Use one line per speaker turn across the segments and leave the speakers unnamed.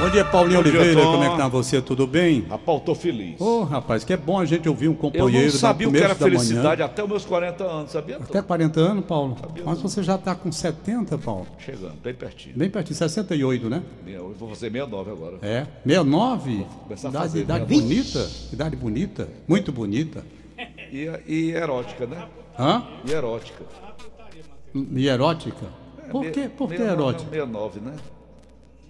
Bom dia, Paulinho
Bom dia,
Oliveira.
Tom.
Como é que tá você? Tudo bem?
Rapaz, eu tô feliz.
Ô, rapaz, que é bom a gente ouvir um
eu
companheiro
não sabia o que era
da manhã.
felicidade até os meus 40 anos, sabia? Tom?
Até 40 anos, Paulo. Mas você já tá com 70, Paulo.
Chegando, bem pertinho.
Bem pertinho, 68, né?
Eu vou fazer 69 agora.
É. 69?
começar a fazer,
idade
69.
bonita. Idade bonita. Muito bonita.
E, e erótica, né?
Hã?
E erótica.
E erótica? Por
Me-
quê? Por que
69,
erótica?
69, né?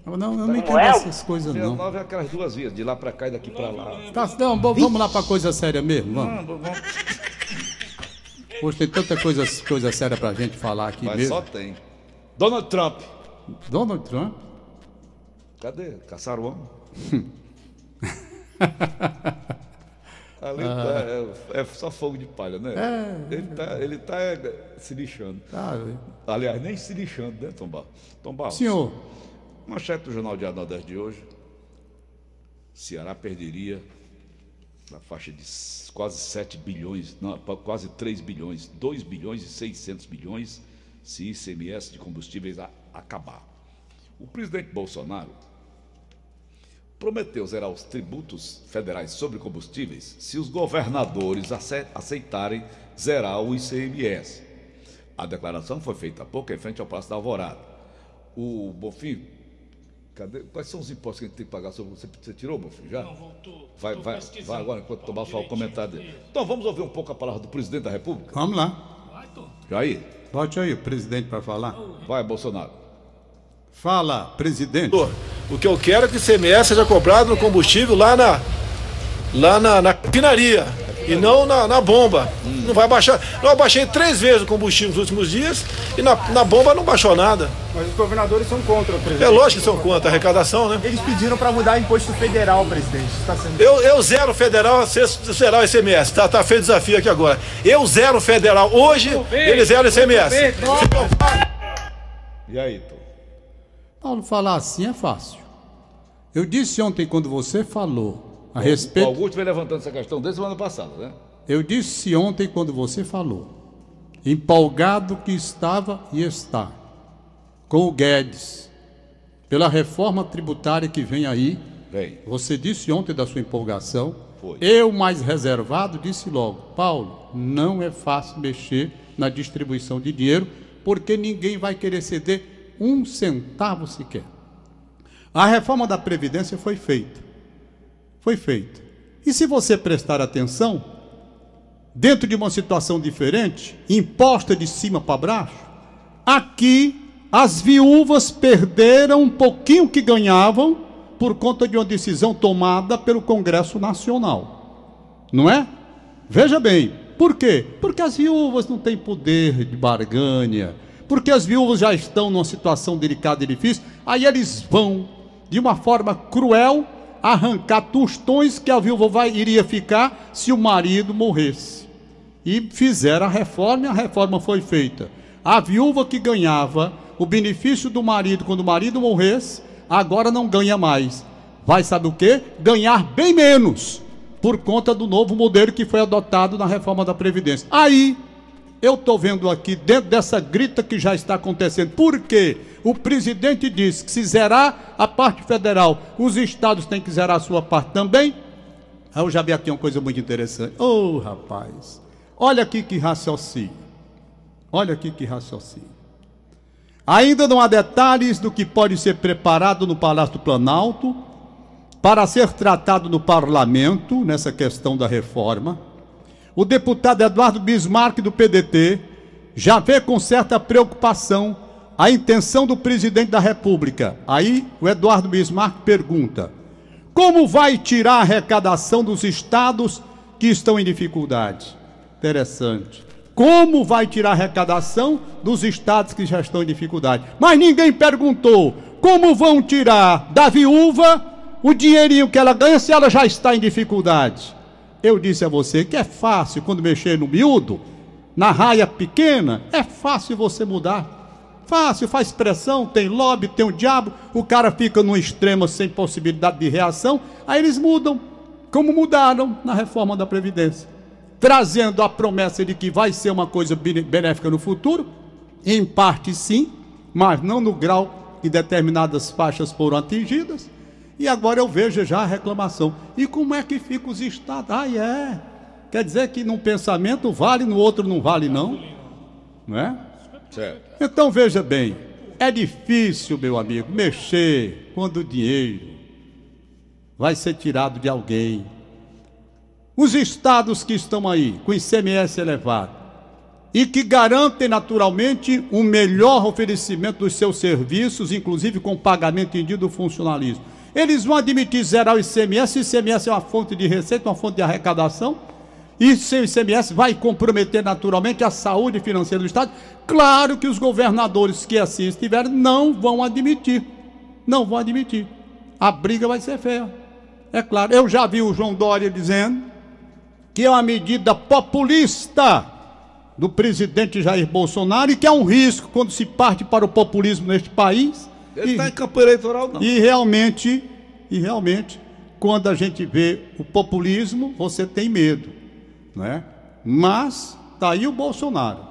Não, eu não entendo essas coisas, não.
69 é aquelas duas vias, de lá pra cá e daqui pra lá.
Tá, não, vamos lá pra coisa séria mesmo, vamos.
Vamos, vamos.
Hoje tem tanta coisa, coisa séria pra gente falar aqui
Mas
mesmo.
só tem. Donald Trump.
Donald Trump.
Cadê? Caçaram o homem? Ali
Ah.
tá, é, é só fogo de palha, né? Ele tá, ele tá é, se lixando.
Tá,
Aliás, nem se lixando, né, Tom Barros? Tom Barros,
senhor,
manchete do Jornal Diário Nordeste de hoje. Ceará perderia na faixa de quase 7 bilhões, não, quase 3 bilhões, 2 bilhões e 600 bilhões se ICMS de combustíveis acabar. O presidente Bolsonaro prometeu zerar os tributos federais sobre combustíveis se os governadores ace- aceitarem zerar o ICMS. A declaração foi feita há pouco em frente ao Palácio da Alvorada. O Bonfim, cadê? Quais são os impostos que a gente tem que pagar sobre você? Você tirou, Bonfim, já? Não,
voltou.
Vai, vai, vai agora, enquanto fala o comentário dele. Então vamos ouvir um pouco a palavra do presidente da República?
vamos lá.
Vai, Tom.
Jair,
Bote aí o presidente para falar.
vai, Bolsonaro.
Fala, presidente.
O que eu quero é que o ICMS seja cobrado no combustível lá na lá na, na refinaria e não na, na bomba. Não vai baixar. Eu baixei três vezes o combustível nos últimos dias e na, na bomba não baixou nada.
Mas os governadores são contra, presidente.
É lógico que são contra a arrecadação, né?
Eles pediram para mudar o imposto federal, presidente. Está sendo...
Eu, eu zero federal, você zerar o ICMS. Tá, tá feito o desafio aqui agora. Eu zero federal. Hoje, ele zera o ICMS.
E aí, Tom?
Paulo, falar assim é fácil. Eu disse ontem, quando você falou a
O
respeito.
Augusto vem levantando essa questão desde o ano passado, né?
Eu disse ontem, quando você falou, empolgado que estava e está, com o Guedes, pela reforma tributária que vem aí.
Vem.
Você disse ontem da sua empolgação.
Foi.
Eu, mais reservado, disse logo: Paulo, não é fácil mexer na distribuição de dinheiro, porque ninguém vai querer ceder um centavo sequer. A reforma da Previdência foi feita. Foi feita. E se você prestar atenção, dentro de uma situação diferente, imposta de cima para baixo, aqui as viúvas perderam um pouquinho que ganhavam por conta de uma decisão tomada pelo Congresso Nacional. Não é? Veja bem, por quê? Porque as viúvas não têm poder de barganha, porque as viúvas já estão numa situação delicada e difícil, aí eles vão, de uma forma cruel, arrancar tostões que a viúva vai, iria ficar se o marido morresse. E fizeram a reforma e a reforma foi feita. A viúva que ganhava o benefício do marido quando o marido morresse, agora não ganha mais. Vai saber o quê? Ganhar bem menos, por conta do novo modelo que foi adotado na reforma da Previdência. Aí, eu estou vendo aqui, dentro dessa grita que já está acontecendo, porque o presidente disse que se zerar a parte federal, os estados têm que zerar a sua parte também. Aí eu já vi aqui uma coisa muito interessante. Ô, rapaz, olha aqui que raciocínio. Olha aqui que raciocínio. Ainda não há detalhes do que pode ser preparado no Palácio do Planalto para ser tratado no parlamento nessa questão da reforma. O deputado Eduardo Bismarck do PDT já vê com certa preocupação a intenção do presidente da República. Aí o Eduardo Bismarck pergunta: como vai tirar a arrecadação dos estados que estão em dificuldade? Interessante. Como vai tirar a arrecadação dos estados que já estão em dificuldade? Mas ninguém perguntou como vão tirar da viúva o dinheirinho que ela ganha se ela já está em dificuldade. Eu disse a você que é fácil quando mexer no miúdo, na raia pequena, é fácil você mudar. Fácil, faz pressão, tem lobby, tem o diabo, o cara fica num extremo sem possibilidade de reação, aí eles mudam. como mudaram na reforma da Previdência, trazendo a promessa de que vai ser uma coisa benéfica no futuro, em parte sim, mas não no grau que determinadas faixas foram atingidas. E agora eu vejo já a reclamação. E como é que fica os estados? Ah, é. Quer dizer que num pensamento vale, no outro não vale, não? Não é?
Certo.
Então veja bem, é difícil, meu amigo, mexer quando o dinheiro vai ser tirado de alguém. Os estados que estão aí com ICMS elevado e que garantem naturalmente um melhor oferecimento dos seus serviços, inclusive com pagamento em dia do funcionalismo. Eles vão admitir zerar o ICMS, o ICMS é uma fonte de receita, uma fonte de arrecadação, e sem o ICMS vai comprometer naturalmente a saúde financeira do Estado. Claro que os governadores que assim estiverem não vão admitir. Não vão admitir. A briga vai ser feia. É claro. Eu já vi o João Dória dizendo que é uma medida populista do presidente Jair Bolsonaro e que é um risco quando se parte para o populismo neste país.
Ele
E-
está em campo eleitoral, não.
e realmente, e realmente, quando a gente vê o populismo, você tem medo, não é? Mas tá aí o Bolsonaro.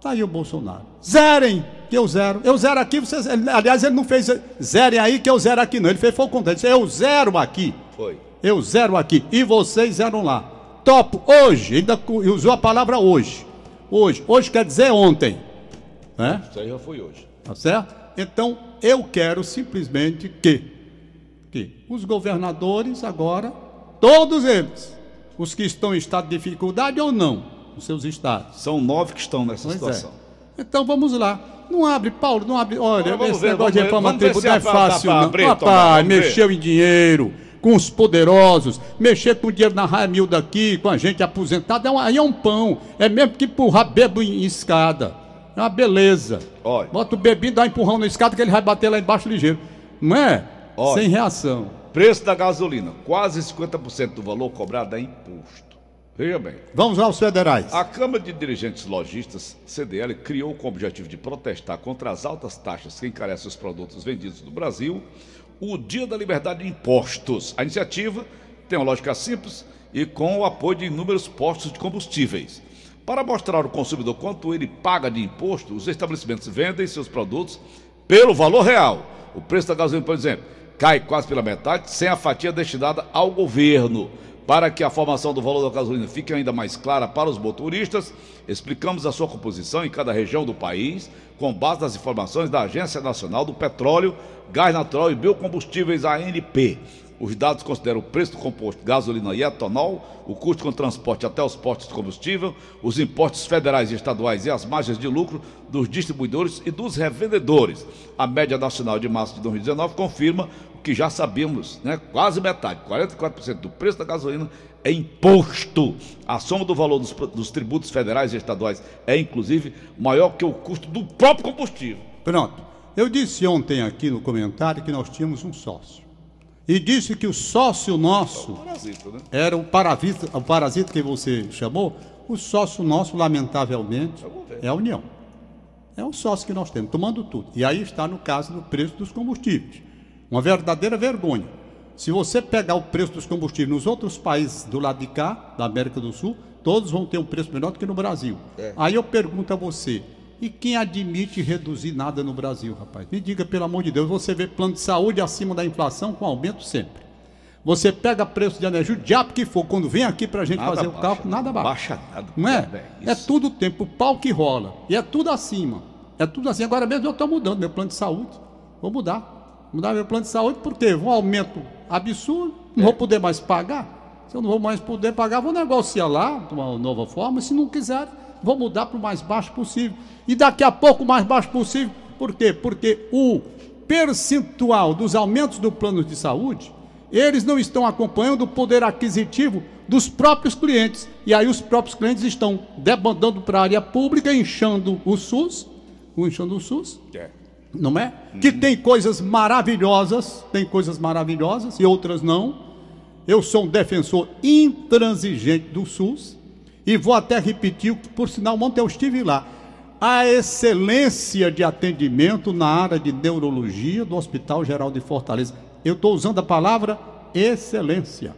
Tá aí o Bolsonaro. Zerem, que eu zero. Eu zero aqui, vocês, aliás, ele não fez zerem aí que eu zero aqui não. Ele fez foi o contrário. Eu zero aqui.
Foi.
Eu zero aqui e vocês zeram lá. Topo hoje, ainda usou a palavra hoje. Hoje, hoje quer dizer ontem, né?
Isso aí já foi hoje.
Tá certo? Então, eu quero simplesmente que, que os governadores agora, todos eles, os que estão em estado de dificuldade ou não, nos seus estados.
São nove que estão nessa
Pois
situação.
é. Então vamos lá. Não abre, Paulo, não abre. Olha,
Agora
esse
ver,
negócio de reforma tributária é fácil, não.
abrir,
Rapaz,
ver.
mexeu em dinheiro com os poderosos, mexer com o dinheiro na Ramil daqui, com a gente aposentada, é um, aí é um pão. É mesmo que empurrar bebo em escada. É uma beleza.
Olha.
Bota o bebinho, dá um empurrão na escada que ele vai bater lá embaixo ligeiro. Não é?
Olha.
Sem reação.
Preço da gasolina, quase 50% do valor cobrado é imposto. Veja bem.
Vamos aos federais.
A Câmara de Dirigentes Lojistas, CDL, criou com o objetivo de protestar contra as altas taxas que encarecem os produtos vendidos no Brasil o Dia da Liberdade de Impostos. A iniciativa tem uma lógica simples e com o apoio de inúmeros postos de combustíveis. Para mostrar ao consumidor quanto ele paga de imposto, os estabelecimentos vendem seus produtos pelo valor real. O preço da gasolina, por exemplo, cai quase pela metade, sem a fatia destinada ao governo. Para que a formação do valor da gasolina fique ainda mais clara para os motoristas, explicamos a sua composição em cada região do país, com base nas informações da Agência Nacional do Petróleo, Gás Natural e Biocombustíveis, ANP. Os dados consideram o preço do composto gasolina e etanol, o custo com transporte até os postos de combustível, os impostos federais e estaduais e as margens de lucro dos distribuidores e dos revendedores. A média nacional de março de 2019 confirma o que já sabíamos, né? quase metade, 44% do preço da gasolina é imposto. A soma do valor dos, dos tributos federais e estaduais é, inclusive, maior que o custo do próprio combustível.
Pronto. Eu disse ontem aqui no comentário que nós tínhamos um sócio. E disse que o sócio nosso
Parasita, né?
era o parasita, o parasita que você chamou. O sócio nosso, lamentavelmente, é a União. É o sócio que nós temos, tomando tudo. E aí está no caso do preço dos combustíveis. Uma verdadeira vergonha. Se você pegar o preço dos combustíveis nos outros países do lado de cá, da América do Sul, todos vão ter um preço menor do que no Brasil. Aí eu pergunto a você, e quem admite reduzir nada no Brasil, rapaz? Me diga, pelo amor de Deus, você vê plano de saúde acima da inflação com aumento sempre. Você pega preço de energia, o diabo que for, quando vem aqui para a gente
Nada
fazer o
baixa,
cálculo, nada baixa.
baixa nada,
Não é? É
isso.
tudo o tempo, o pau que rola. E é tudo acima. É tudo assim. Agora mesmo eu estou mudando meu plano de saúde. Vou mudar. Mudar meu plano de saúde, porque um aumento absurdo, não
É.
vou poder mais pagar. Se eu não vou mais poder pagar, vou negociar lá de uma nova forma. Se não quiser, vou mudar para o mais baixo possível. E daqui a pouco o mais baixo possível. Por quê? Porque o percentual dos aumentos do plano de saúde, eles não estão acompanhando o poder aquisitivo dos próprios clientes. E aí os próprios clientes estão debandando para a área pública, inchando o SUS, inchando o SUS,
É.
não é? Que tem coisas maravilhosas, tem coisas maravilhosas e outras não. Eu sou um defensor intransigente do SUS e vou até repetir, por sinal, ontem eu estive lá. A excelência de atendimento na área de neurologia do Hospital Geral de Fortaleza. Eu estou usando a palavra excelência.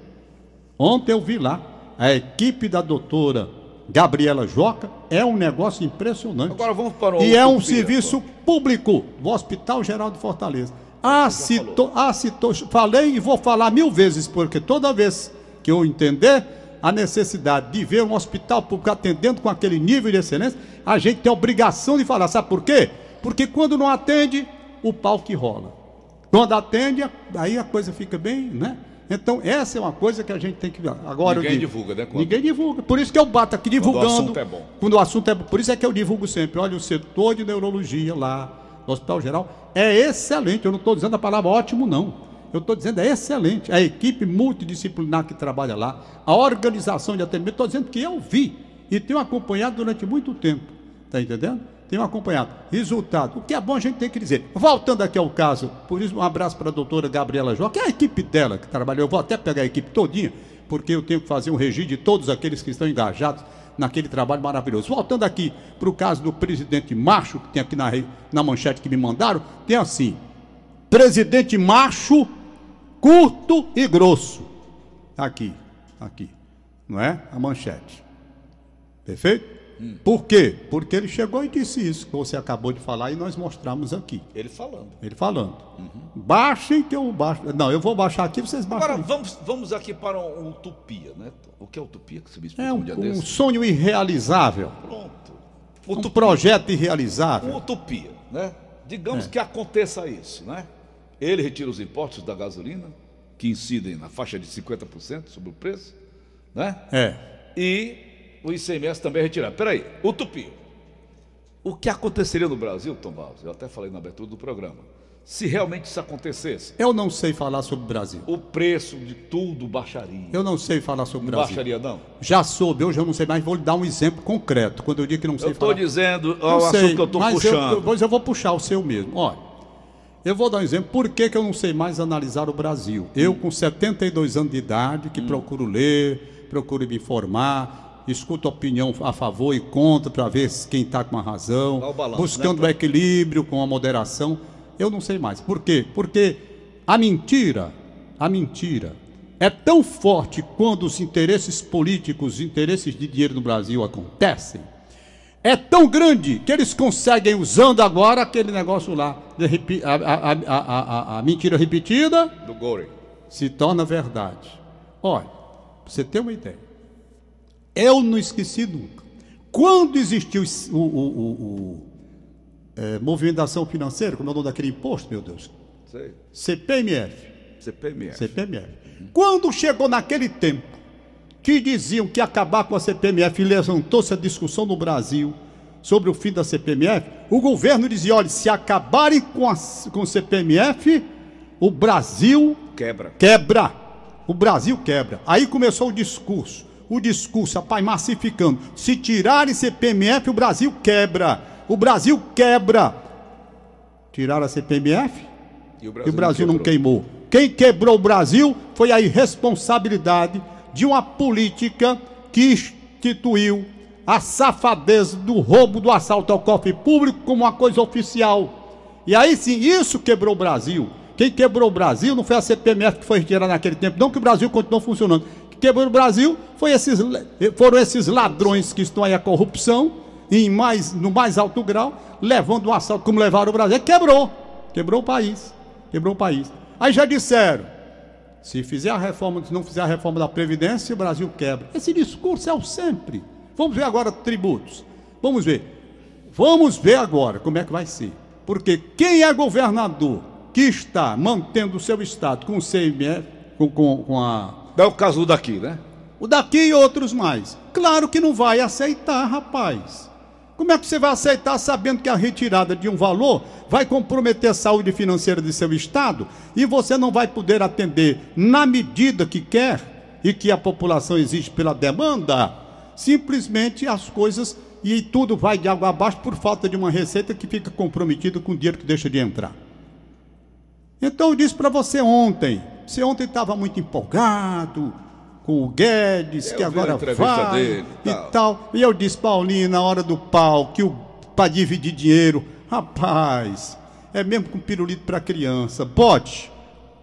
Ontem eu vi lá, a equipe da doutora Gabriela Joca é um negócio impressionante.
Agora vamos para o
E é um
Utopia,
serviço público do Hospital Geral de Fortaleza. Ah, citou, ah, citou, falei e vou falar mil vezes, porque toda vez que eu entender a necessidade de ver um hospital público atendendo com aquele nível de excelência, a gente tem a obrigação de falar. Sabe por quê? Porque quando não atende, o pau que rola. Quando atende, aí a coisa fica bem, né? Então, essa é uma coisa que a gente tem que ver. Agora,
Ninguém
digo,
divulga, né, quando-
Ninguém divulga. Por isso que eu bato aqui divulgando.
assunto é bom.
Quando o assunto é bom. Por isso é que eu divulgo sempre. Olha, o setor de neurologia lá, no Hospital Geral, é excelente. Eu não estou dizendo a palavra ótimo, não. Eu estou dizendo é excelente. A equipe multidisciplinar que trabalha lá, a organização de atendimento, estou dizendo que eu vi e tenho acompanhado durante muito tempo. Está entendendo? Tenho acompanhado. Resultado. O que é bom a gente tem que dizer. Voltando aqui ao caso, por isso um abraço para a doutora Gabriela Jó, que é a equipe dela que trabalhou. Eu vou até pegar a equipe todinha, porque eu tenho que fazer um registro de todos aqueles que estão engajados naquele trabalho maravilhoso. Voltando aqui para o caso do presidente Macho, que tem aqui na, na manchete que me mandaram, tem assim: presidente Macho, curto e grosso. Aqui, aqui. Não é? A manchete. Perfeito? Por quê? Porque ele chegou e disse isso que você acabou de falar e nós mostramos aqui.
Ele falando.
Ele falando. Baixem que eu baixo. Não, eu vou baixar aqui, vocês baixam.
Agora vamos, vamos aqui para um utopia, né? O que é utopia que você me explicou
É
um,
um,
dia
um
desse?
sonho irrealizável.
Pronto.
Um
Utopia.
projeto
Uma
irrealizável.
utopia, né? Digamos
É.
que aconteça isso, né? Ele retira os impostos da gasolina, que incidem na faixa de 50% sobre o preço, né?
É.
E o ICMS também é retirado. Peraí, utopia. O que aconteceria no Brasil, Tom Barros? Eu até falei na abertura do programa. Se realmente isso acontecesse,
Eu não sei falar sobre o Brasil.
o preço de tudo baixaria.
Eu não sei falar sobre o Brasil.
baixaria, não?
Já soube, hoje eu não sei mais, vou lhe dar um exemplo concreto. Quando eu digo que não sei
Eu estou
falar.
dizendo,
Eu
ó, o assunto que eu estou puxando.
Eu, pois eu vou puxar o seu mesmo. Olha, eu vou dar um exemplo. Por que, que eu não sei mais analisar o Brasil? Eu, com 72 anos de idade,
Hum.
que procuro ler, procuro me informar, escuto opinião a favor e contra para ver se quem está com a razão,
balanço,
buscando
né,
o equilíbrio com a moderação. Eu não sei mais. Por quê? Porque a mentira, a mentira, é tão forte quando os interesses políticos, os interesses de dinheiro no Brasil acontecem, é tão grande que eles conseguem, usando agora aquele negócio lá, a, a- a- a- a- a mentira repetida
Do Gore.
se torna verdade. Olha, pra você ter uma ideia, eu não esqueci nunca. Quando existiu o, o, o- o, é, movimentação financeira, como é o nome daquele imposto, meu Deus?
Sei.
CPMF.
CPMF.
CPMF. Quando chegou naquele tempo que diziam que acabar com a CPMF e levantou-se a discussão no Brasil sobre o fim da CPMF, o governo dizia: olha, se acabarem com a com o CPMF, o Brasil
Quebra.
quebra. O Brasil quebra. Aí começou o discurso. O discurso, rapaz, massificando. Se tirarem CPMF, o Brasil quebra. O Brasil quebra. Tiraram a CPMF?
E o
E o Brasil não
quebrou.
queimou. Quem quebrou o Brasil foi a irresponsabilidade de uma política que instituiu a safadeza do roubo, do assalto ao cofre público como uma coisa oficial. E aí sim, isso quebrou o Brasil. Quem quebrou o Brasil não foi a CPMF que foi retirada naquele tempo, não que o Brasil continuou funcionando. Quem quebrou o Brasil foi esses, foram esses ladrões que estão aí a corrupção, em mais, no mais alto grau, levando um assalto como levaram o Brasil. Quebrou. Quebrou o país. Quebrou o país. Aí já disseram, se fizer a reforma, se não fizer a reforma da Previdência, o Brasil quebra. Esse discurso é o sempre. Vamos ver agora tributos. Vamos ver. Vamos ver agora como é que vai ser. Porque quem é governador que está mantendo o seu estado com o CMF, com, com, com a.
Dá o caso daqui, né?
O daqui e outros mais. Claro que não vai aceitar, rapaz. Como é que você vai aceitar sabendo que a retirada de um valor vai comprometer a saúde financeira de seu estado e você não vai poder atender na medida que quer e que a população exige pela demanda? Simplesmente as coisas e tudo vai de água abaixo por falta de uma receita que fica comprometida com o dinheiro que deixa de entrar. Então eu disse para você ontem, você ontem estava muito empolgado com o Guedes,
Eu
que agora vai
dele e tal.
tal. E eu disse, Paulinho, na hora do pau, que o para dividir dinheiro, rapaz, é mesmo com pirulito para criança. Bote,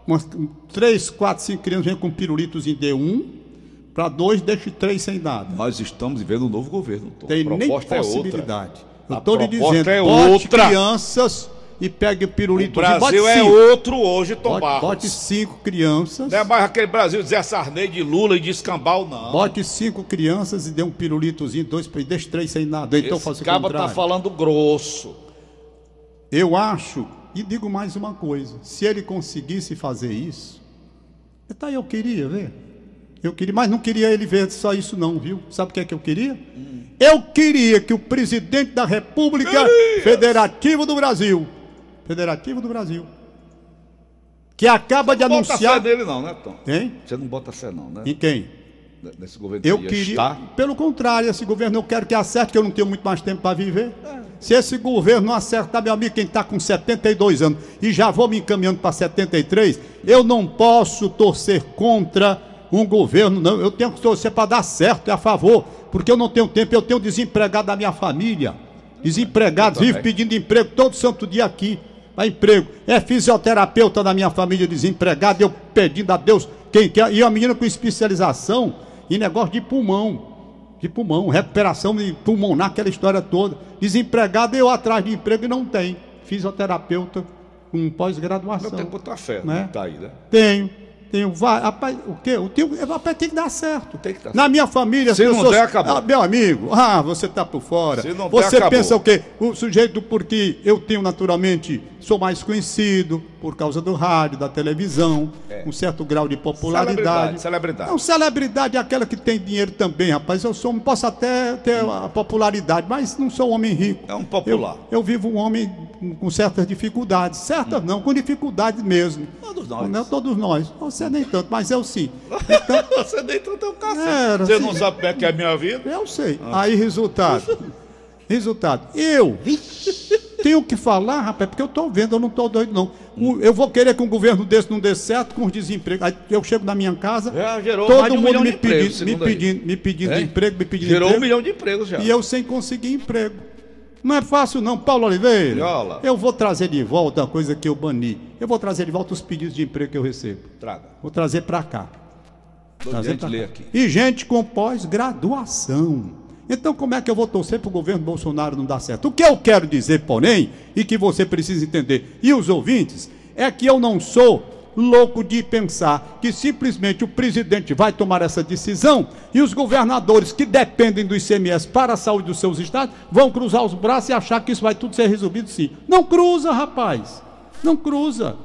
umas três, quatro, cinco crianças vêm com pirulitos em D1, Para dois, deixe três sem nada.
Nós estamos vivendo um novo governo. Tom.
Tem nem
proposta é outra.
possibilidade. Eu estou lhe dizendo,
é
bote
outra.
crianças e pegue o
O
pirulito.
Brasil é outro hoje, Tom
Bote,
Barros.
bote cinco crianças.
Não é mais aquele Brasil de Zé Sarney, de Lula e de Escambau, não.
Bote cinco crianças e dê um pirulitozinho, dois, deixe três sem nada. Então
Esse
faça o
caba
contrário.
tá falando grosso.
Eu acho, e digo mais uma coisa: se ele conseguisse fazer isso, tá, eu queria ver. Eu queria, mas não queria ele ver só isso, não, viu? Sabe o que é que eu queria? Eu queria que o presidente da República Federativa do Brasil, Federativo do Brasil, que acaba de
Não bota fé
anunciar.
nele, não, né, Tom?
Hein?
Você não bota fé, não, né?
Em quem?
Nesse governo
Eu
que ia
queria.
estar.
Pelo contrário, esse governo eu quero que acerte, que eu não tenho muito mais tempo para viver. Se esse governo não acertar, meu amigo, quem está com 72 anos e já vou me encaminhando para 73, eu não posso torcer contra um governo, não. Eu tenho que torcer para dar certo, é a favor, porque eu não tenho tempo, eu tenho desempregado da minha família. Desempregado, vive pedindo emprego todo santo dia aqui. Para emprego. É fisioterapeuta da minha família desempregado, eu pedindo a Deus quem quer. E a menina com especialização em negócio de pulmão. De pulmão, recuperação de pulmonar, aquela história toda. Desempregado, eu atrás de emprego e não tem. Fisioterapeuta com
Não
pós-graduação.
tem que botar fé,
né?
Tá aí, né?
Tenho. Tenho. Vai, rapaz, o quê? O teu, rapaz, tem que dar certo.
Tem que dar
Na minha família,
Se não der, acabou.
Ah, meu amigo, ah, você tá por fora.
Se não der,
você
acabou.
pensa o quê? O sujeito, porque eu tenho naturalmente, sou mais conhecido por causa do rádio, da televisão, um certo grau de popularidade.
Celebridade, celebridade.
Não, celebridade é aquela que tem dinheiro também, rapaz. Eu sou, posso até ter a popularidade, mas não sou um homem rico.
É um popular.
Eu, eu vivo um homem com certas dificuldades. Certas não, com dificuldades mesmo.
Todos nós.
Não, todos nós. Você nem tanto, mas eu sim.
Você nem tanto é um cacete.
Era,
Você não sabe como é que é a minha vida?
Eu sei. Aí, resultado. Resultado. Eu tenho que falar, rapaz, porque eu estou vendo, eu não estou doido, não. Eu vou querer que um governo desse não dê certo com os desempregos. Aí eu chego na minha casa,
gerou
todo
um
mundo me,
empregos,
pedindo, me
aí.
pedindo, me pedindo
É?
emprego, me pedindo
Gerou um
emprego.
milhão de empregos já.
E eu sem conseguir emprego. Não é fácil não, Paulo Oliveira.
Viola.
Eu vou trazer de volta a coisa que eu bani. Eu vou trazer de volta os pedidos de emprego que eu recebo.
Traga.
Vou trazer para cá. Trazer pra cá.
aqui.
E gente com pós-graduação. Então, como é que eu vou torcer para o governo Bolsonaro não dar certo? O que eu quero dizer, porém, e que você precisa entender, e os ouvintes, é que eu não sou louco de pensar que simplesmente o presidente vai tomar essa decisão e os governadores que dependem do ICMS para a saúde dos seus estados vão cruzar os braços e achar que isso vai tudo ser resolvido sim. Não cruza, rapaz. Não cruza.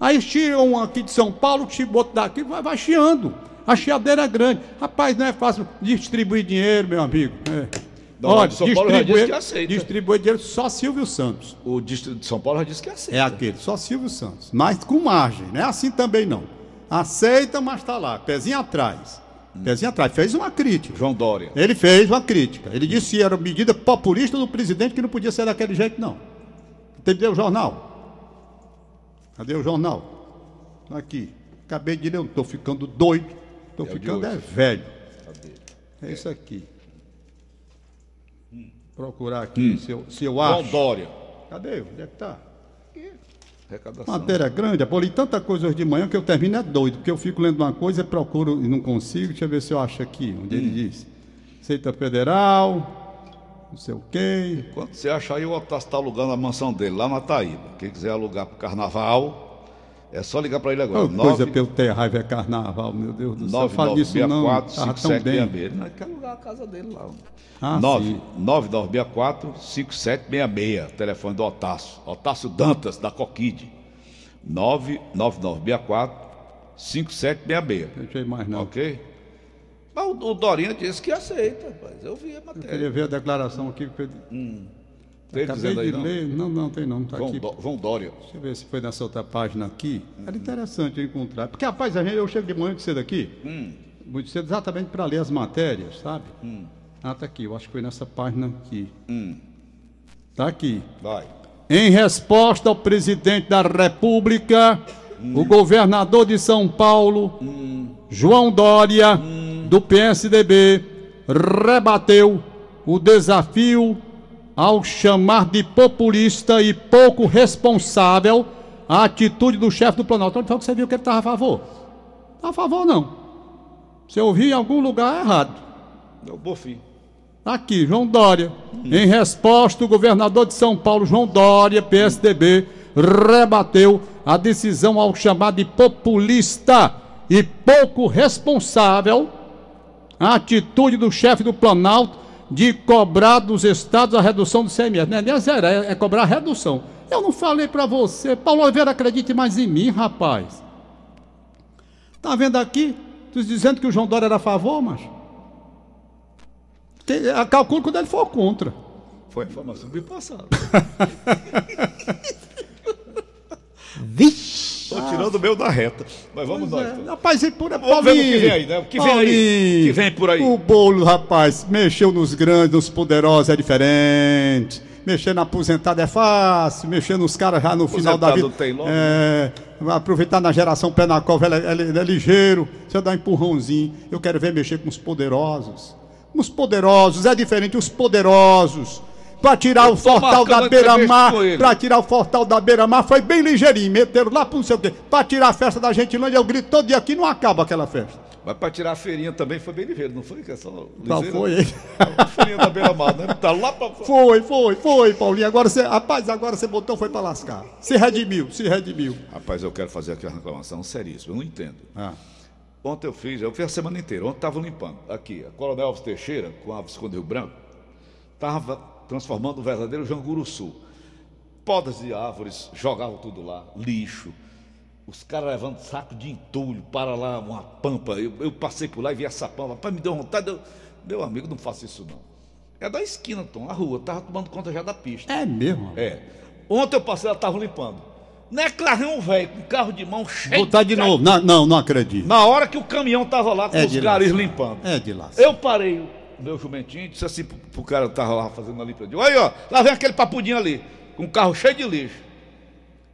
Aí tiram um aqui de São Paulo, outro daqui, vai, vai chiando. A chiadeira é grande. Rapaz, não é fácil distribuir dinheiro, meu amigo. É.
Não, de São Paulo já disse que aceita.
distribuir dinheiro só Silvio Santos.
O distrito de São Paulo já disse que aceita.
É aquele, só Silvio Santos. Mas com margem, não é assim também não. Aceita, mas está lá, pezinho atrás. Pezinho atrás. Fez uma crítica.
João Dória.
Ele fez uma crítica. Ele disse que era medida populista do presidente que não podia ser daquele jeito, não. Cadê o jornal? Cadê o jornal? Tá Aqui. Acabei de ler, eu estou ficando doido. Estou
É
ficando é velho. É isso aqui. Procurar aqui se, eu, se eu acho.
Dória.
Cadê? Onde é que está?
Arrecadação.
Matéria grande, eu li tanta coisa hoje de manhã que eu termino é doido, porque eu fico lendo uma coisa, procuro e não consigo. Deixa eu ver se eu acho aqui, onde ele diz. Receita Federal, não sei o quê.
Quando você achar aí, o Otávio está alugando a mansão dele lá na Taíba. Quem quiser alugar para o carnaval, é só ligar para ele agora.
Oh, coisa
Nove-
pelo ter raiva é carnaval, meu Deus do céu.
nove
Fala
nove
disso
seis
não,
quatro
tava
cinco
tão
sete
bem.
alugar a casa dele lá.
Ah,
Nove
sim.
nove nove seis quatro cinco sete meia meia. Telefone do Otácio. Otácio Dantas, da meia meia.
Deixa eu ir mais não.
Ok? Mas o, o Dorinha disse que aceita, rapaz. Eu vi a
Eu
matéria.
queria ver a declaração aqui. que eu-
Tem
Acabei
dizendo aí,
de
não?
ler. Não, não, tem não. Tá
João,
aqui.
João Dória.
Deixa eu ver se foi nessa outra página aqui. Era interessante encontrar. Porque, rapaz, a gente, eu chego de manhã muito cedo aqui. Muito cedo, exatamente para ler as matérias, sabe? Ah, tá aqui. Eu acho que foi nessa página aqui. Tá aqui.
Vai.
Em resposta ao presidente da República, o governador de São Paulo, João Dória, do PSDB, rebateu o desafio ao chamar de populista e pouco responsável a atitude do chefe do Planalto. Onde foi que você viu que ele estava a favor? Não a favor, não. Você ouviu em algum lugar errado.
É o Bofim.
Aqui, João Dória. Em resposta, o governador de São Paulo, João Dória, PSDB, rebateu a decisão ao chamar de populista e pouco responsável a atitude do chefe do Planalto de cobrar dos estados a redução do CMS. Não é nem a zero, é, é cobrar a redução. Eu não falei para você. Paulo Oliveira, acredite mais em mim, rapaz. Tá vendo aqui? Tu dizendo que o João Dória era a favor, mas. Calculo quando ele for contra.
Foi a informação que me passaram.
Vixe!
Estou tirando o meu da reta. Mas vamos
Pois
nós.
é.
então.
Rapaz, e por
Vamos ver o que vem aí, né? O que vem aí? Que vem por aí?
O bolo, rapaz, mexeu nos grandes, nos poderosos é diferente. Mexer na aposentada é fácil, mexer nos caras já no final da vida.
Tem logo,
é, aproveitar na geração pé na cova, ele, é- ele é ligeiro. Você dá um empurrãozinho. Eu quero ver mexer com os poderosos. Os poderosos, é diferente, os poderosos. Para tirar o fortal da beira-mar,
com
para tirar o fortal da beira-mar, foi bem ligeirinho. Meteram lá para não sei o quê. Para tirar a festa da Gentilândia, eu grito todo dia aqui, não acaba aquela festa.
Mas para tirar a feirinha também foi bem ligeiro, não foi? Que é só ligeiro?
foi?
A feirinha da beira-mar, né? Tá lá para
Foi, foi, foi, Paulinho. Agora você, rapaz, agora você botou, foi para lascar. Se redimiu, se redimiu.
Rapaz, eu quero fazer aqui uma reclamação seríssima, eu não entendo.
Ah.
Ontem eu fiz, eu fiz a semana inteira, ontem estava limpando. Aqui, a Coronel Alves Teixeira, com a Visconde Rio Branco, estava transformando um verdadeiro Janguruçu. Podas de árvores, jogavam tudo lá, lixo. Os caras levando saco de entulho para lá, uma pampa. Eu, eu passei por lá e vi essa pampa. Rapaz, me deu vontade. Eu, meu amigo, não faça isso não. É da esquina, Tom, a rua. Estava tomando conta já da pista.
É mesmo?
É. Ontem eu passei, ela estava limpando. Não é claro, um velho com carro de mão cheio
Botar de novo. Não, não, não acredito.
na hora que o caminhão tava lá com
É
os
de lascar.
limpando.
É de lá.
Eu parei o meu jumentinho disse assim pro, pro cara que tava lá fazendo a limpa. Eu digo, aí ó, lá vem aquele papudinho ali, com um carro cheio de lixo.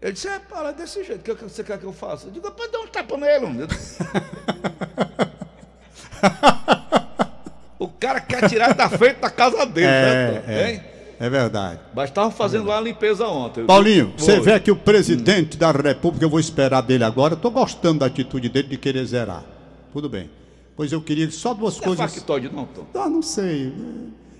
Ele disse, é, para desse jeito, o que, que você quer que eu faça? Eu digo, pode dar um tapa nele, homem. O cara quer tirar da frente da casa dele, né?
É,
hein?
é, é verdade.
Mas estavam fazendo lá a limpeza ontem.
Paulinho, você vê que o presidente da República, eu vou esperar dele agora, eu tô gostando da atitude dele de querer zerar. Tudo bem. Pois eu queria só duas
Não é
coisas.
factoide, não, Tom.
Ah, não sei.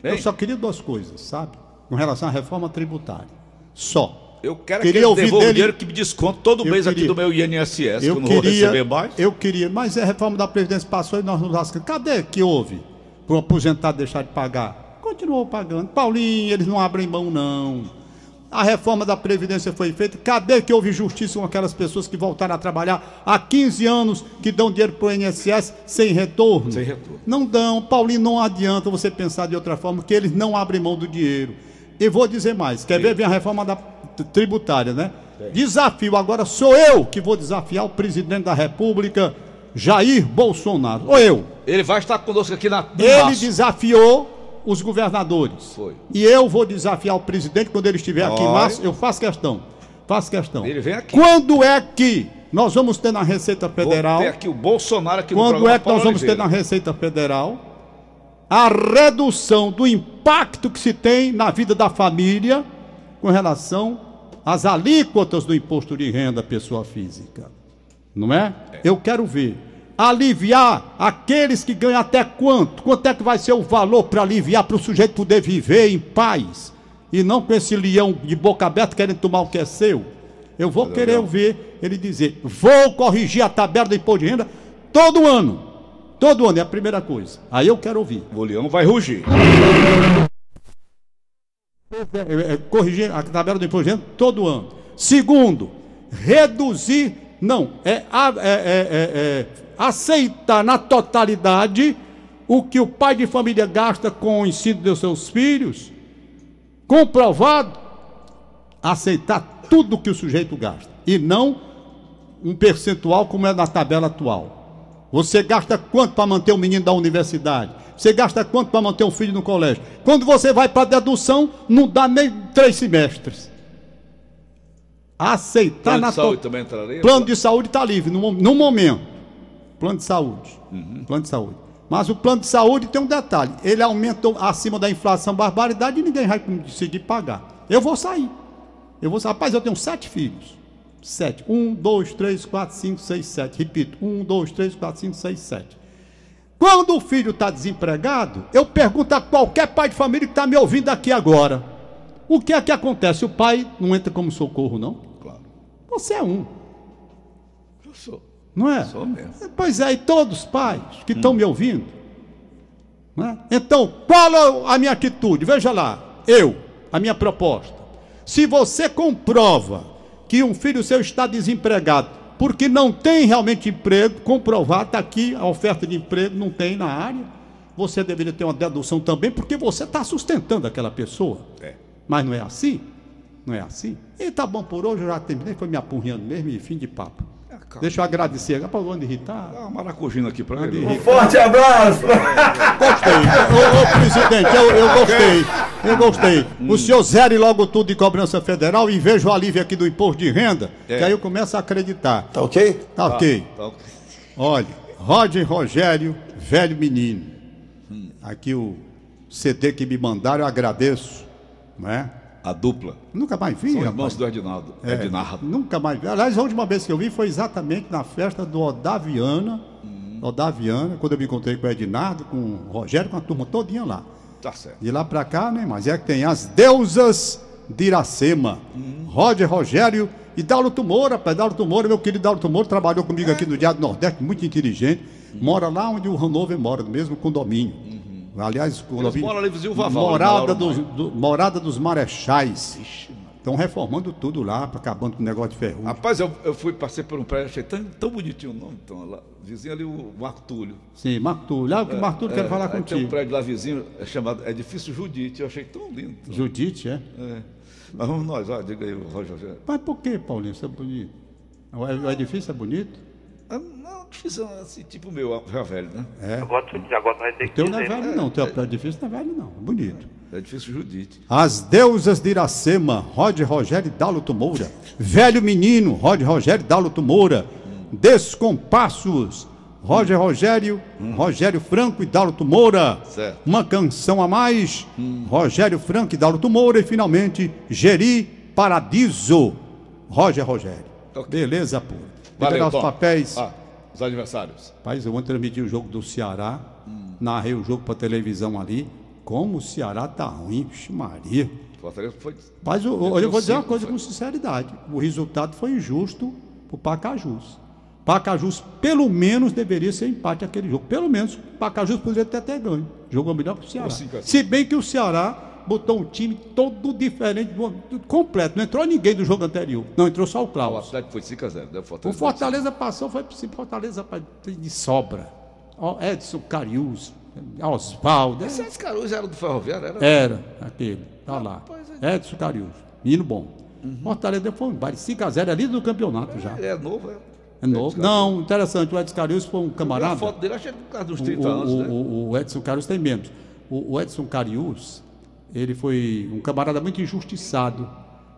Eu
Hein?
só queria duas coisas, sabe? Com relação à reforma tributária. Só.
Eu quero
Queria
que ele
ouvir
o dinheiro que me desconto todo
Eu
mês aqui
queria-
do meu INSS, que
Eu
eu não vou
queria,
receber mais.
eu queria, mas a reforma da Previdência passou e nós nos lascamos. Cadê que houve para o aposentado deixar de pagar? Continuou pagando. Paulinho, eles não abrem mão, não. A reforma da Previdência foi feita. Cadê que houve justiça com aquelas pessoas que voltaram a trabalhar há 15 anos, que dão dinheiro para o INSS sem retorno?
Sem retorno.
Não dão. Paulinho, não adianta você pensar de outra forma, que eles não abrem mão do dinheiro. E vou dizer mais: quer ver? Vem a reforma da tributária, né? Desafio, agora sou eu que vou desafiar o presidente da República, Jair Bolsonaro. Ou eu.
Ele vai estar conosco aqui na
Ele
março.
desafiou os governadores.
Foi.
E eu vou desafiar o presidente quando ele estiver aqui em março. Eu faço questão. Faço questão.
Ele vem aqui.
Quando é que nós vamos ter na Receita Federal?
Vou ter aqui o Bolsonaro aqui no
Quando
programa
é que nós vamos ter
Oliveira.
na Receita Federal a redução do impacto que se tem na vida da família com relação às alíquotas do imposto de renda pessoa física? Não é? Eu quero ver. Aliviar aqueles que ganham até quanto? Quanto é que vai ser o valor para aliviar para o sujeito poder viver em paz? E não com esse leão de boca aberta querendo tomar o que é seu. Eu vou querer ouvir ele dizer: vou corrigir a tabela do imposto de renda todo ano. Todo ano, é a primeira coisa. Aí eu quero ouvir.
O leão vai rugir.
É, é, corrigir a tabela do imposto de renda todo ano. Segundo, reduzir, não, é, é- é- é- aceitar na totalidade o que o pai de família gasta com o ensino dos seus filhos, comprovado, aceitar tudo que o sujeito gasta e não um percentual como é na tabela atual. Você gasta quanto para manter o menino da universidade? Você gasta quanto para manter um filho no colégio? Quando você vai para a dedução, não dá nem três semestres. Aceitar
Plano
na
de saúde
to-
também entraria?
Plano de saúde está livre no, no momento. Plano de saúde.
Uhum.
Plano de saúde. Mas o plano de saúde tem um detalhe: ele aumenta acima da inflação barbaridade e ninguém vai conseguir pagar. Eu vou sair. Eu vou sair. Rapaz, eu tenho sete filhos. Sete. Um, dois, três, quatro, cinco, seis, sete. Repito. Um, dois, três, quatro, cinco, seis, sete. Quando o filho está desempregado, eu pergunto a qualquer pai de família que está me ouvindo aqui agora: o que é que acontece? O pai não entra como socorro, não?
Claro.
Você é um,
Eu sou.
Não é?
Sou mesmo.
Pois é, e todos os pais que estão me ouvindo. não é? Então, qual é a minha atitude? Veja lá, eu, a minha proposta. Se você comprova que um filho seu está desempregado porque não tem realmente emprego, comprovado, está aqui a oferta de emprego, não tem na área, você deveria ter uma dedução também, porque você está sustentando aquela pessoa.
É.
Mas não é assim? Não é assim? E tá bom por hoje, eu já terminei, foi me apurrinhando mesmo e fim de papo.
Calma.
Deixa eu agradecer. Para onde irritar?
Dá uma maracujina aqui
Onde
ele.
irritar.
Forte abraço!
Gostei. Ô, ô, presidente, eu, eu gostei. Eu gostei. O senhor zere logo tudo de cobrança federal e veja o alívio aqui do imposto de renda,
É.
que aí eu começo a acreditar.
Tá ok?
Tá ok.
Tá.
Olha, Roger Rogério, velho menino. Aqui o CD que me mandaram, eu agradeço. Não é?
A dupla.
Nunca mais vi,
São
rapaz.
irmãos do Edinaldo.
É,
Edinardo.
Nunca mais vi. Aliás, a última vez que eu vi foi exatamente na festa do Odaviana. Odaviana, quando eu me encontrei com o Ednardo, com o Rogério, com a turma todinha lá.
Tá certo.
De lá pra cá, né? Mas é que tem as deusas de Iracema. Roger Rogério e Daulo Moura, rapaz. Daulo Moura, meu querido Daulo Moura, trabalhou comigo aqui no Diário do Nordeste, muito inteligente. Mora lá onde o Hanover mora, no mesmo condomínio. Aliás,
moram ali, vizinho Vaval,
morada, dos, do- morada dos Marechais. Estão reformando tudo lá, acabando com o negócio de ferro.
Rapaz, eu, eu fui, passei por um prédio, achei tão, tão bonitinho o nome. Então, lá, vizinho ali, o Marco Túlio.
Sim, Marco Túlio. Ah, o que Marco Túlio quer falar
aí Tem um
contigo.
prédio lá vizinho, é chamado Edifício Judite. Eu achei tão lindo.
Judite, é?
É. Mas vamos nós, ó, diga aí, Roger.
Mas por que, Paulinho? Isso é bonito. O edifício é bonito?
Não, difícil assim, tipo o meu, já velho, né?
É.
Agora, vai ter
O
que
teu não é velho, não. O teu edifício não é velho, não. É bonito.
Edifício Judite.
As deusas de Iracema, Roger Rogério e Dáluto Moura. Velho menino, Roger Rogério e Dáluto Moura. Descompassos, Roger Rogério, Rogério Franco e Dáluto Moura.
Certo.
Uma canção a mais, Rogério Franco e Dáluto Moura. E finalmente, Geri Paradiso, Roger Rogério.
Ok.
Beleza, pô.
Valeu,
pegar os
Tom.
papéis.
Ah, os adversários.
Rapaz, eu vou transmitir o jogo do Ceará. Narrei o jogo para televisão ali. Como o Ceará tá ruim, Vixe Maria.
Fortaleza foi.
Mas eu, olha, eu vou dizer uma coisa
foi.
com sinceridade. O resultado foi injusto pro Pacajus. Pacajus, pelo menos, deveria ser empate aquele jogo. Pelo menos, Pacajus poderia ter até ganho. Jogou melhor que o Ceará.
Cinco.
Se bem que o Ceará botou um time todo diferente, completo. Não entrou ninguém do jogo anterior. Não, entrou só o
Ah, o. Atlético foi 5x0, né?
O
Fortaleza.
Fortaleza passou, foi pro Fortaleza de sobra. Edson Carius, Oswaldo. é-
Esse Edson Caruso era do Ferroviário, era?
Era aquele, tá lá.
Rapaz, é-
Edson Carius, menino bom. Fortaleza foi um baile 5x0 ali do campeonato já.
É novo, é.
É novo. Não, interessante, o Edson Carius foi um
vi a
camarada.
foto dele, achei por causa dos
O,
30 anos,
o-
né?
o- o Edson Carius tem menos. O, o Edson Carius, ele foi um camarada muito injustiçado,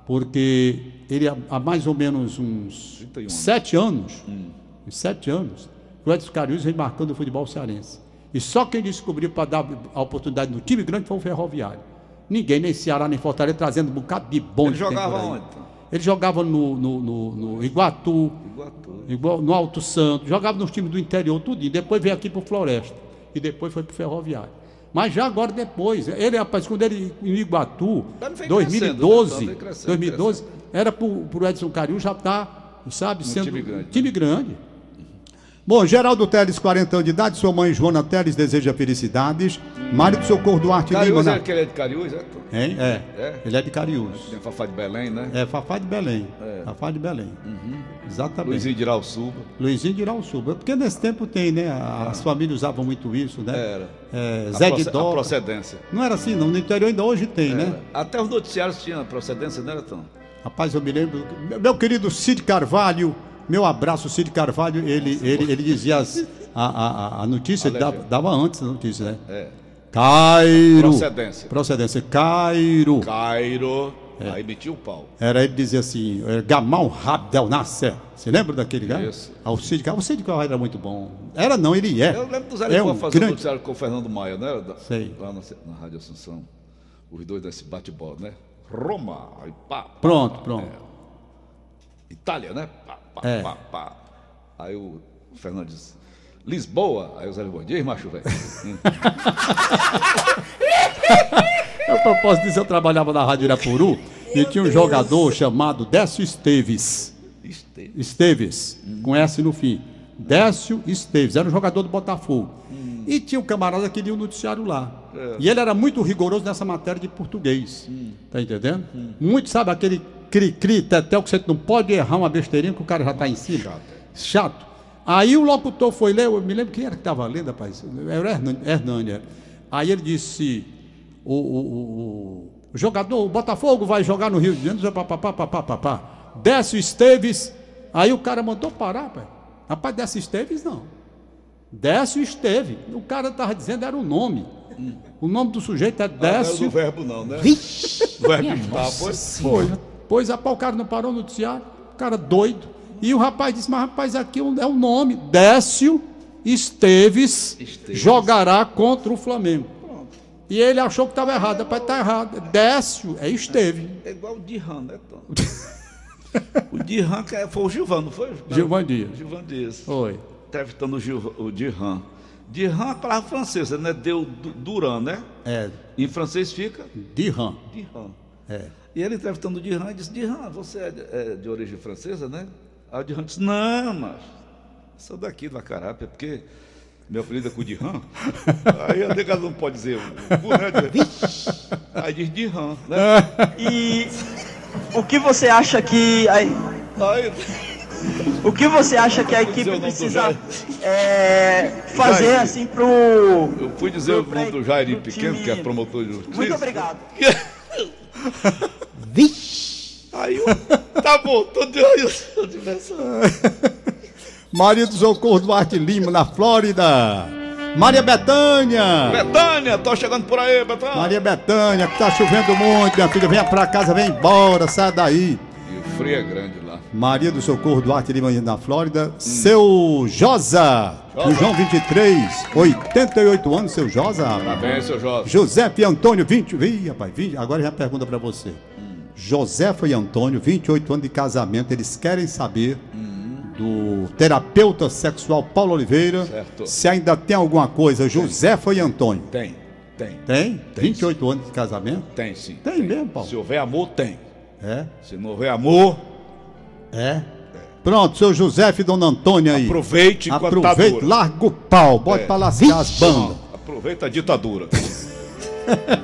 porque ele há, mais ou menos uns
31 anos.
sete anos, uns sete anos, o Edson Carius vem marcando o futebol cearense. E só quem descobriu para dar a oportunidade no time grande foi o Ferroviário. Ninguém, nem Ceará, nem Fortaleza, trazendo um bocado de bom.
Ele jogava onde?
Ele jogava no, no, no- no Iguatu,
Iguatu.
no Alto Santo, jogava nos times do interior, tudo. E depois veio aqui pro Floresta. E depois foi pro Ferroviário. Mas já agora depois, ele, rapaz, quando ele em Iguatu,
Mas não vem
2012,
crescendo, né? Vem crescendo,
2012, era pro, Edson Cariu já tá, sabe, sendo
time grande, né?
time grande. Bom, Geraldo Teles, 40 anos de idade, sua mãe Joana Teles deseja felicidades. Marido Socorro Duarte Lima.
Cariús,
na-
é que ele é de Cariús, é?
Hein? É.
É?
Ele é de Cariús.
Tem Fafá de Belém, né?
É, Fafá de Belém.
É.
Fafá de Belém. Exatamente.
Luizinho de Irauçuba.
Luizinho de Irauçuba. Porque nesse tempo tem, né? As famílias usavam muito isso, né?
Era.
É,
A
Zé de
a
Dó.
procedência.
Não era assim, não. No interior ainda hoje tem, né?
Até os noticiários tinham procedência, não era tão?
Rapaz, eu me lembro. Meu querido Cid Carvalho, meu abraço, Cid Carvalho, ele, ele, ele dizia as- a, a, a- notícia, ele dava, dava antes a notícia, né?
É.
Cairo.
Procedência.
Procedência. Cairo.
Cairo.
É.
Aí metia o pau.
Era ele dizia assim, é, Gamal Rabdel Nasser. Você lembra daquele cara?
Isso.
Ah, o Cid Carvalho. O Cid Carvalho era muito bom. Era não, ele é.
Eu lembro do Zé
é um
fazendo
grande...
noticiário com o Fernando Maia, né? Da-
Sei.
Lá na, na Rádio Assunção. Os dois desse bate-bola, né? Roma, aí pá. pá,
Pronto,
pá,
pronto.
é. Itália, né? Pá, pá,
É.
pá, pá. Aí o Fernando diz: Lisboa. Aí o Zé Lisboa, diz, macho, velho.
A propósito disso, eu trabalhava na Rádio Irapuru e tinha um jogador chamado Décio Esteves.
Este-
Esteves, com S no fim. Décio Esteves, era um jogador do Botafogo. E tinha um camarada que lia o noticiário lá. E ele era muito rigoroso nessa matéria de português. Tá entendendo? Muito, sabe, aquele cri-cri, tetel, que você não pode errar uma besteirinha que o cara já está em cima.
Chato.
Chato. Aí o locutor foi ler, eu me lembro quem era que estava lendo, rapaz. Era o era. Aí ele disse: o, o- o- o jogador, o Botafogo vai jogar no Rio de Janeiro, papapá, papapá. Décio Esteves. Aí o cara mandou parar, rapaz. Rapaz, Décio Esteves não. Décio Esteve. O cara estava dizendo era o nome. O nome do sujeito é
Não é
Décio.
do verbo, não, né?
Vixe!
O verbo está, pois.
Foi. Pois, rapaz, o cara não parou no noticiário, o cara doido. E o rapaz disse, mas rapaz, aqui é o nome. Décio Esteves,
Esteves.
jogará contra o Flamengo. E ele achou que estava errado. Rapaz, está errado. Décio é Esteve.
É igual o Dirran, né, Tom? o Dirran que é- foi o Gilvan, não foi?
Gilvan Dias.
Gilvan Dias.
Foi.
Entrevistando o, Gil, o Dirran. Dirran é a palavra francesa, né? Deu du- Duran, né?
É,
Em francês fica
Dirham.
Dirran.
É.
E ele entrevistando o Dirran disse: Dirran, você é de, é de origem francesa, né? Aí o Dirran disse: Não, mas sou daqui do Acarapé, porque meu apelido é com o Dirran. Aí a nega não pode dizer o o né? Aí diz Dirran, né?
E o que você acha que a,
Aí,
o que você acha que a equipe
o
precisa
Jair.
é, fazer
Jair.
assim pro
eu fui dizer o
pro-
nome do
pro
Pequeno, que é promotor de justiça.
Muito obrigado.
Aí eu, tá bom, tô de olho, tô de pensando.
Maria do Socorro Duarte Lima, na Flórida. Maria Betânia.
Betânia, tô chegando por aí, Betânia.
Maria Betânia, que tá chovendo muito, minha filha. Venha pra casa, vem embora, sai daí.
E o frio é grande lá.
Maria do Socorro Duarte Lima, na Flórida. Seu Josa, do João 23, 88 anos, seu Josa.
Parabéns, seu Jorge.
José e Antônio, 20. Ih, rapaz, 20, agora já pergunta pra você. José e Antônio, 28 anos de casamento, eles querem saber do terapeuta sexual Paulo Oliveira
Certo.
se ainda tem alguma coisa. José e Antônio.
Tem, tem,
Tem?
Tem,
28 anos de casamento?
tem sim.
Tem mesmo, Paulo.
Se houver amor, tem.
É?
Se não houver amor,
É? Pronto, seu José e Dona Antônia aí.
aproveite
Aproveite, larga o pau, bota
É.
pra lascar as bandas.
Aproveita a ditadura.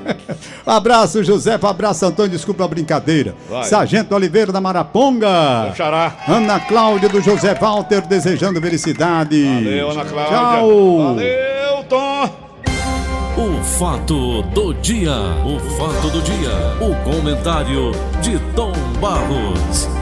Abraço, José, abraço, Antônio, desculpa a brincadeira.
Vai.
Sargento Oliveira da Maraponga.
Xará.
Ana Cláudia do José Walter desejando felicidade.
Valeu, Ana Cláudia.
Tchau.
Valeu, Tom.
O fato do dia. O fato do dia. O comentário de Tom Barros.